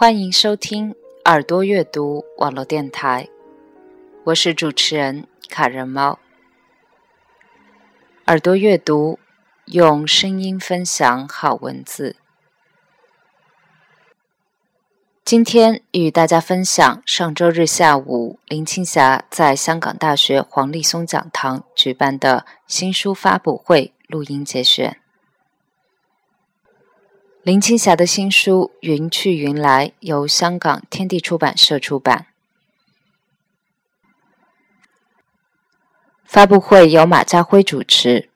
欢迎收听耳朵阅读网络电台，我是主持人卡人猫。耳朵阅读，用声音分享好文字。今天与大家分享上周日下午林青霞在香港大学黄立松讲堂举办的新书发布会录音节选。林青霞的新书《云去云来》由香港天地出版社出版。发布会由马家辉主持，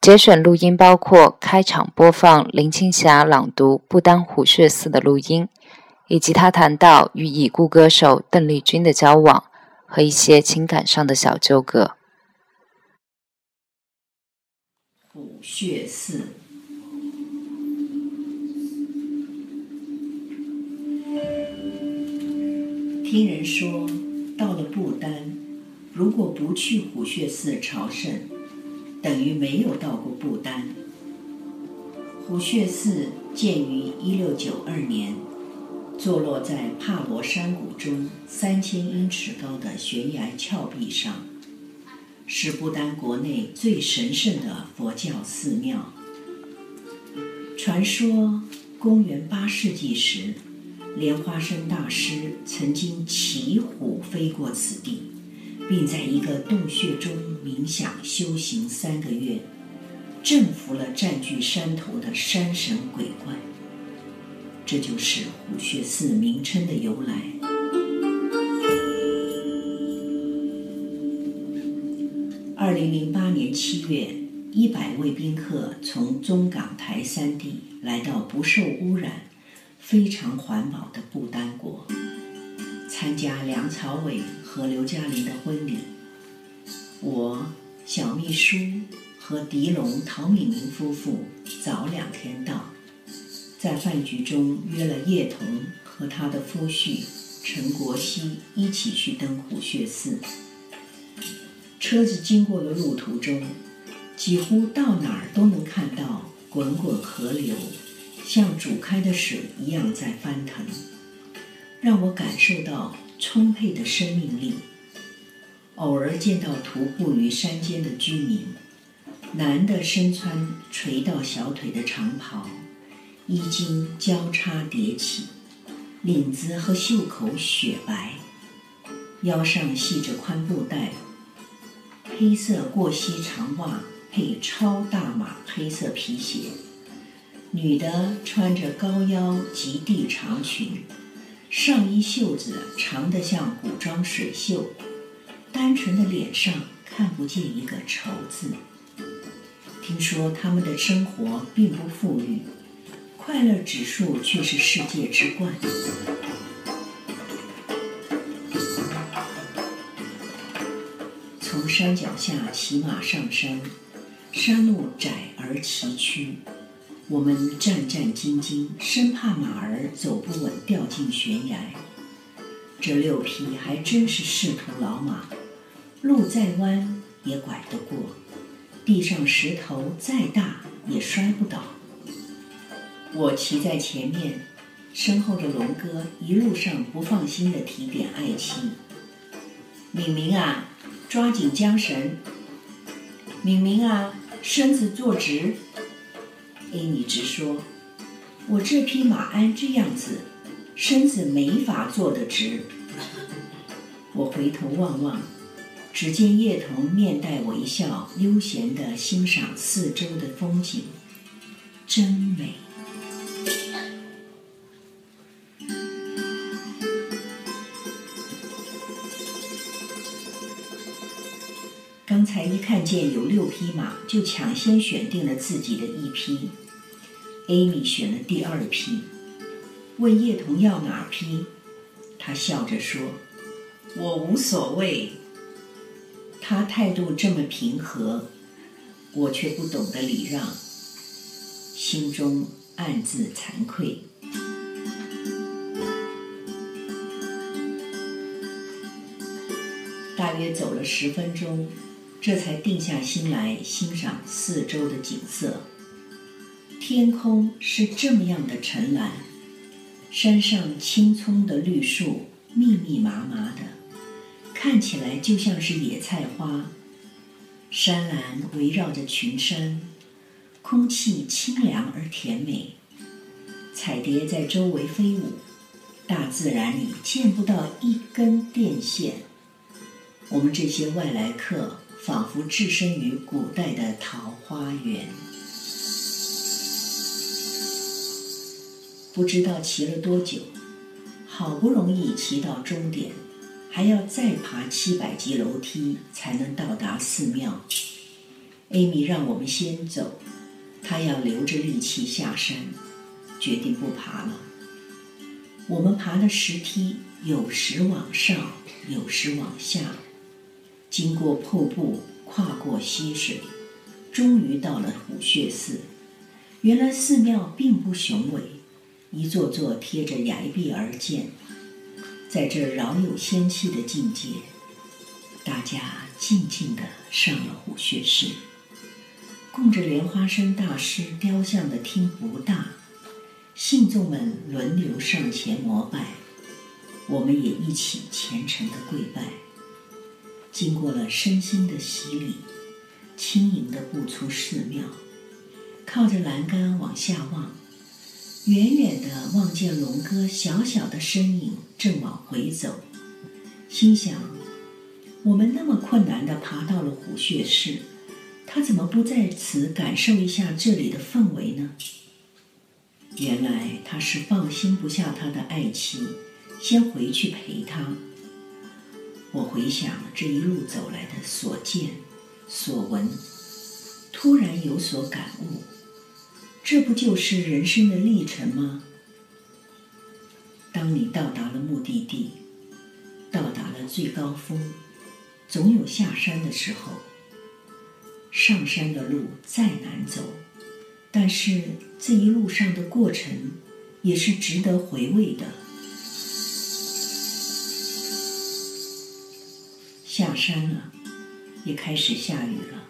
节选录音包括开场播放林青霞朗读《不丹虎穴寺》的录音，以及她谈到与已故歌手邓丽君的交往和一些情感上的小纠葛。虎穴寺。听人说，到了不丹，如果不去虎穴寺朝圣，等于没有到过不丹。虎穴寺建于一六九二年，坐落在帕罗山谷中三千英尺高的悬崖峭壁上，是不丹国内最神圣的佛教寺庙。传说，公元八世纪时。莲花生大师曾经骑虎飞过此地，并在一个洞穴中冥想修行三个月，征服了占据山头的山神鬼怪。这就是虎穴寺名称的由来。二零零八年七月，一百位宾客从中港台三地来到不受污染。非常环保的不丹国，参加梁朝伟和刘嘉玲的婚礼。我小秘书和狄龙、陶敏明夫妇早两天到，在饭局中约了叶童和他的夫婿陈国熙一起去登虎穴寺。车子经过的路途中，几乎到哪儿都能看到滚滚河流。像煮开的水一样在翻腾，让我感受到充沛的生命力。偶尔见到徒步于山间的居民，男的身穿垂到小腿的长袍，衣襟交叉叠起，领子和袖口雪白，腰上系着宽布带，黑色过膝长袜配超大码黑色皮鞋。女的穿着高腰及地长裙，上衣袖子长得像古装水袖，单纯的脸上看不见一个愁字。听说他们的生活并不富裕，快乐指数却是世界之冠。从山脚下骑马上山，山路窄而崎岖。我们战战兢兢，生怕马儿走不稳掉进悬崖。这六匹还真是仕途老马，路再弯也拐得过，地上石头再大也摔不倒。我骑在前面，身后的龙哥一路上不放心地提点爱妻：“敏明啊，抓紧缰绳！敏明啊，身子坐直！”艾米直说：“我这匹马鞍这样子，身子没法坐得直。”我回头望望，只见叶童面带微笑，悠闲地欣赏四周的风景，真美。看见有六匹马，就抢先选定了自己的一匹。Amy 选了第二批，问叶童要哪匹，他笑着说：“我无所谓。”他态度这么平和，我却不懂得礼让，心中暗自惭愧。大约走了十分钟。这才定下心来欣赏四周的景色。天空是这么样的沉蓝，山上青葱的绿树密密麻麻的，看起来就像是野菜花。山岚围绕着群山，空气清凉而甜美。彩蝶在周围飞舞，大自然里见不到一根电线。我们这些外来客仿佛置身于古代的桃花源。不知道骑了多久，好不容易骑到终点，还要再爬七百级楼梯才能到达寺庙。艾米让我们先走，她要留着力气下山，决定不爬了。我们爬的石梯有时往上，有时往下，经过瀑布，跨过溪水，终于到了虎穴寺。原来寺庙并不雄伟。一座座贴着崖壁而建，在这饶有仙气的境界，大家静静地上了虎穴寺。供着莲花生大师雕像的厅不大，信众们轮流上前膜拜，我们也一起虔诚地跪拜。经过了身心的洗礼，轻盈地步出寺庙，靠着栏杆往下望。远远地望见龙哥小小的身影正往回走，心想：我们那么困难地爬到了虎穴寺，他怎么不在此感受一下这里的氛围呢？原来他是放心不下他的爱妻，先回去陪他。我回想这一路走来的所见所闻，突然有所感悟。这不就是人生的历程吗？当你到达了目的地，到达了最高峰，总有下山的时候。上山的路再难走，但是这一路上的过程也是值得回味的。下山了，也开始下雨了。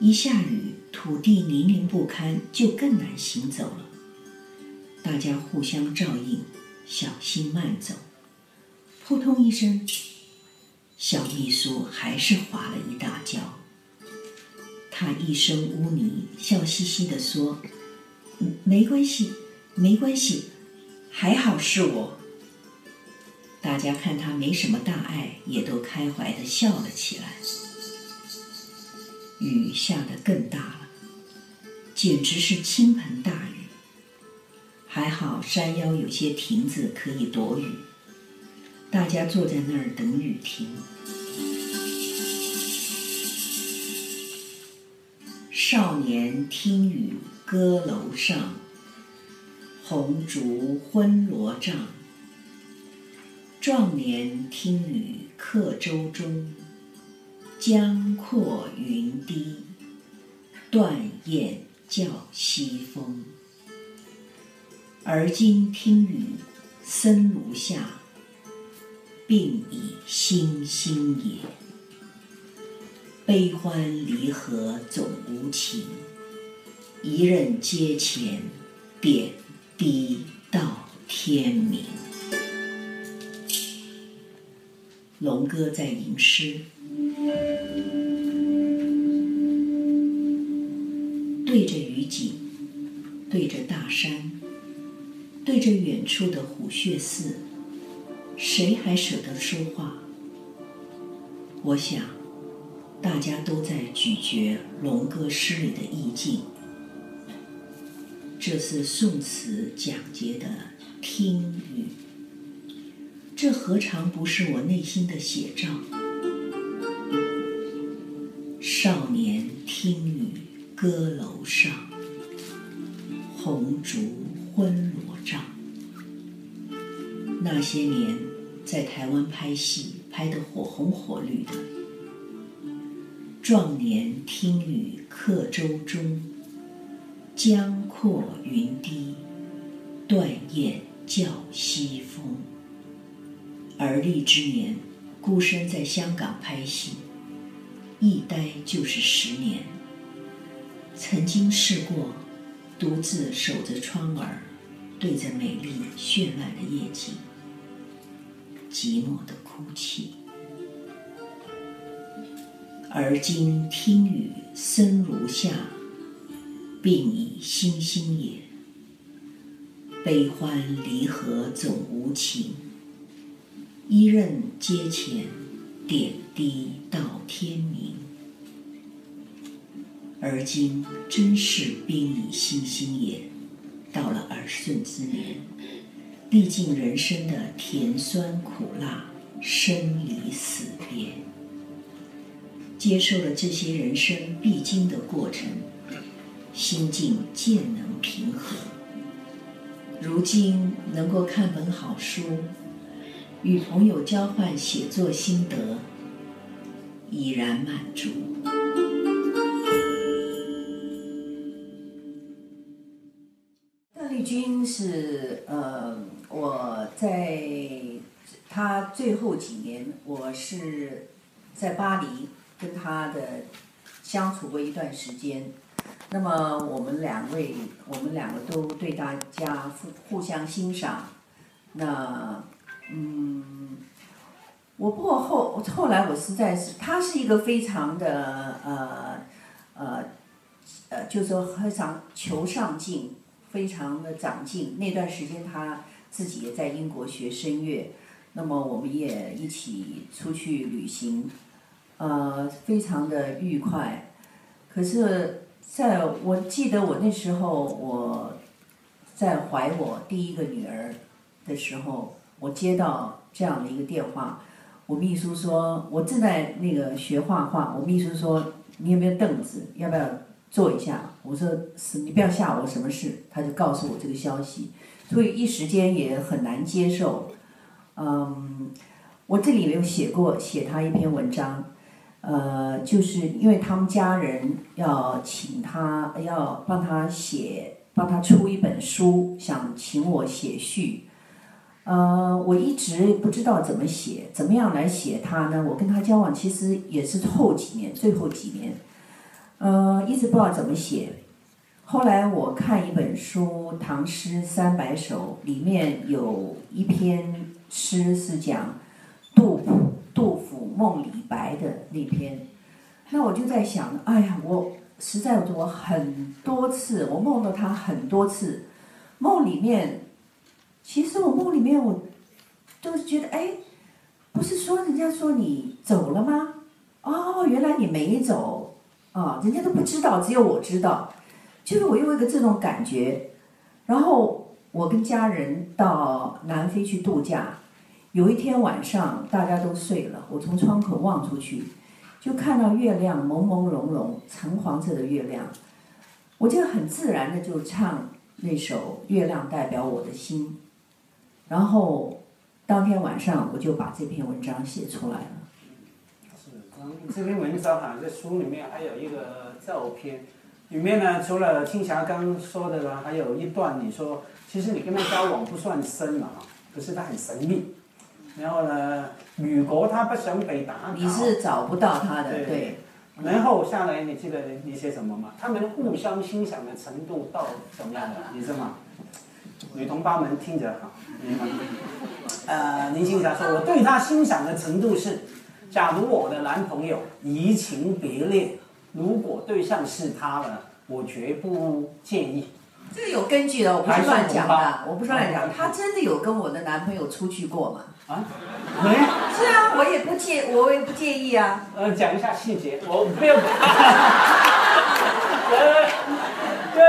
一下雨。土地泥泞不堪，就更难行走了。大家互相照应，小心慢走。扑通一声，小秘书还是滑了一大跤。他一身污泥，笑嘻嘻地说：“没关系，没关系，还好是我。”大家看他没什么大碍，也都开怀地笑了起来。雨下得更大了。简直是倾盆大雨，还好山腰有些亭子可以躲雨，大家坐在那儿等雨停。少年听雨歌楼上，红烛昏罗帐；壮年听雨客舟中，江阔云低，断雁。叫西风，而今听雨僧庐下，鬓已星星也。悲欢离合总无情，一任阶前，点滴到天明。龙哥在吟诗。对着雨景，对着大山，对着远处的虎穴寺，谁还舍得说话？我想，大家都在咀嚼龙哥诗里的意境。这是宋词讲节的听雨，这何尝不是我内心的写照？少年听雨。歌楼上，红烛昏罗帐。那些年在台湾拍戏，拍得火红火绿的。壮年听雨客舟中，江阔云低，断雁叫西风。而立之年，孤身在香港拍戏，一待就是十年。曾经试过独自守着窗儿，对着美丽绚烂的夜景，寂寞的哭泣。而今听雨声如下，鬓已星星也。悲欢离合总无情，一任阶前，点滴到天明。而今真是鬓已星星也，到了耳顺之年，历尽人生的甜酸苦辣、生离死别。接受了这些人生必经的过程，心境渐能平和。如今能够看本好书，与朋友交换写作心得，已然满足。邓丽君是呃，我在她最后几年，我是在巴黎。跟他的相处过一段时间，那么我们两位，我们两个都对大家互互相欣赏。那嗯，我不过后后来我实在是，他是一个非常的呃呃呃，就是说非常求上进，非常的长进。那段时间他自己也在英国学声乐，那么我们也一起出去旅行。呃，非常的愉快。可是，在我记得我那时候，我在怀我第一个女儿的时候，我接到这样的一个电话，我秘书说，我正在那个学画画。我秘书说，你有没有凳子？要不要坐一下？我说是，你不要吓我，什么事？他就告诉我这个消息，所以一时间也很难接受。嗯，我这里有写过写他一篇文章。呃，就是因为他们家人要请他，要帮他写，帮他出一本书，想请我写序。呃，我一直不知道怎么写，怎么样来写他呢？我跟他交往其实也是后几年，最后几年，呃，一直不知道怎么写。后来我看一本书《唐诗三百首》，里面有一篇诗是讲杜甫。杜甫梦李白的那篇，那我就在想，哎呀，我实在我很多次，我梦到他很多次，梦里面，其实我梦里面我都是觉得，哎，不是说人家说你走了吗？哦，原来你没走，啊，人家都不知道，只有我知道，就是我有一个这种感觉，然后我跟家人到南非去度假。有一天晚上，大家都睡了，我从窗口望出去，就看到月亮朦朦胧胧，橙黄色的月亮，我就很自然的就唱那首《月亮代表我的心》，然后当天晚上我就把这篇文章写出来了。是，这篇文章哈，在书里面还有一个照片，里面呢，除了青霞刚说的呢，还有一段你说，其实你跟他交往不算深嘛哈，可是他很神秘。然后呢？如果他不想被打你是找不到他的。对。然后下来，你记得你写什么吗？他们互相欣赏的程度到怎么样了？你知道吗？女同胞们听着好。呃，林青霞说：“我对她欣赏的程度是，假如我的男朋友移情别恋，如果对象是他了，我绝不介意。”这个有根据的，我不是乱讲的，我不是乱讲。他真的有跟我的男朋友出去过吗？啊？没。是啊，我也不介，我也不介意啊。呃，讲一下细节，我不要。呃，对，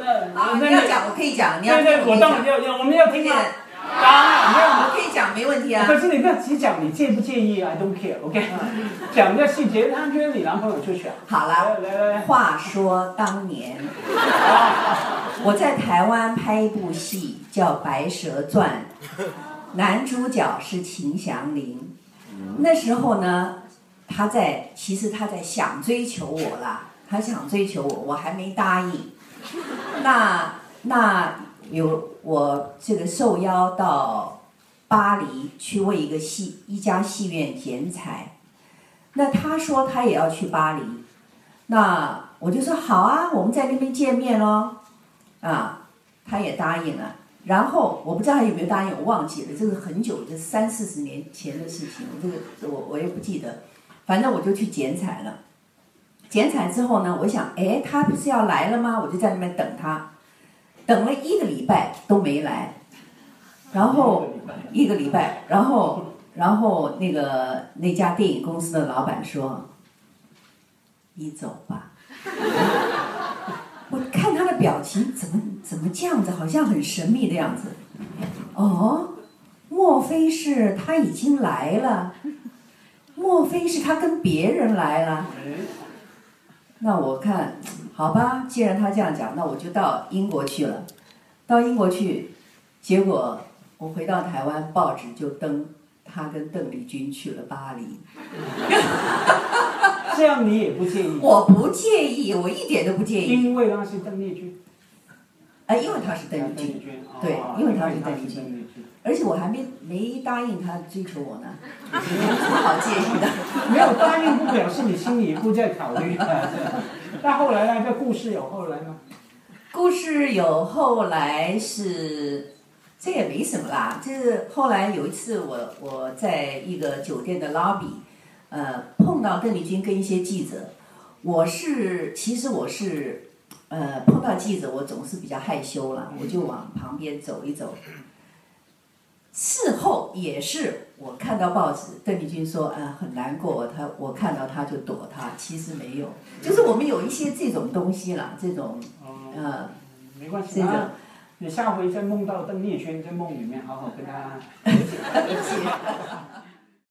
那好，你要讲，你要听我当然要要，我们要听啊。啊，没有，我可以讲，没问题啊。可是你不要只讲你介不介意，I don't care，OK？讲个细节，他约你男朋友出去啊？好了，来来来。话说当年，我在台湾拍一部戏叫《白蛇传》，男主角是秦祥林。那时候呢，他在，其实他在想追求我啦，他想追求我，我还没答应。那那。有我这个受邀到巴黎去为一个戏一家戏院剪彩，那他说他也要去巴黎，那我就说好啊，我们在那边见面喽，啊，他也答应了。然后我不知道他有没有答应，我忘记了，这是很久，这三四十年前的事情，我这个我我也不记得，反正我就去剪彩了。剪彩之后呢，我想，哎，他不是要来了吗？我就在那边等他，等了一个礼拜都没来，然后一个礼拜，然后然后那个那家电影公司的老板说：“你走吧。”我看他的表情，怎么怎么这样子，好像很神秘的样子。哦，莫非是他已经来了？莫非是他跟别人来了？那我看，好吧，既然他这样讲，那我就到英国去了。到英国去，结果我回到台湾，报纸就登他跟邓丽君去了巴黎。这样你也不介意？我不介意，我一点都不介意。因为他是邓丽君。哎，因为他是邓丽君。对，因为他是邓丽君。而且我还没没答应他追求我呢，有什么好介意的？没有答应不表示你心里不在考虑。那后来呢？这故事有后来吗？故事有后来是，这也没什么啦。就是后来有一次，我我在一个酒店的 lobby，呃，碰到邓丽君跟一些记者。我是其实我是，呃，碰到记者我总是比较害羞了，我就往旁边走一走。事后也是，我看到报纸，邓丽君说，啊，很难过，他我看到他就躲他，其实没有，就是我们有一些这种东西啦，这种，呃，没关系，啊，你下回再梦到邓丽君，在梦里面好好跟他。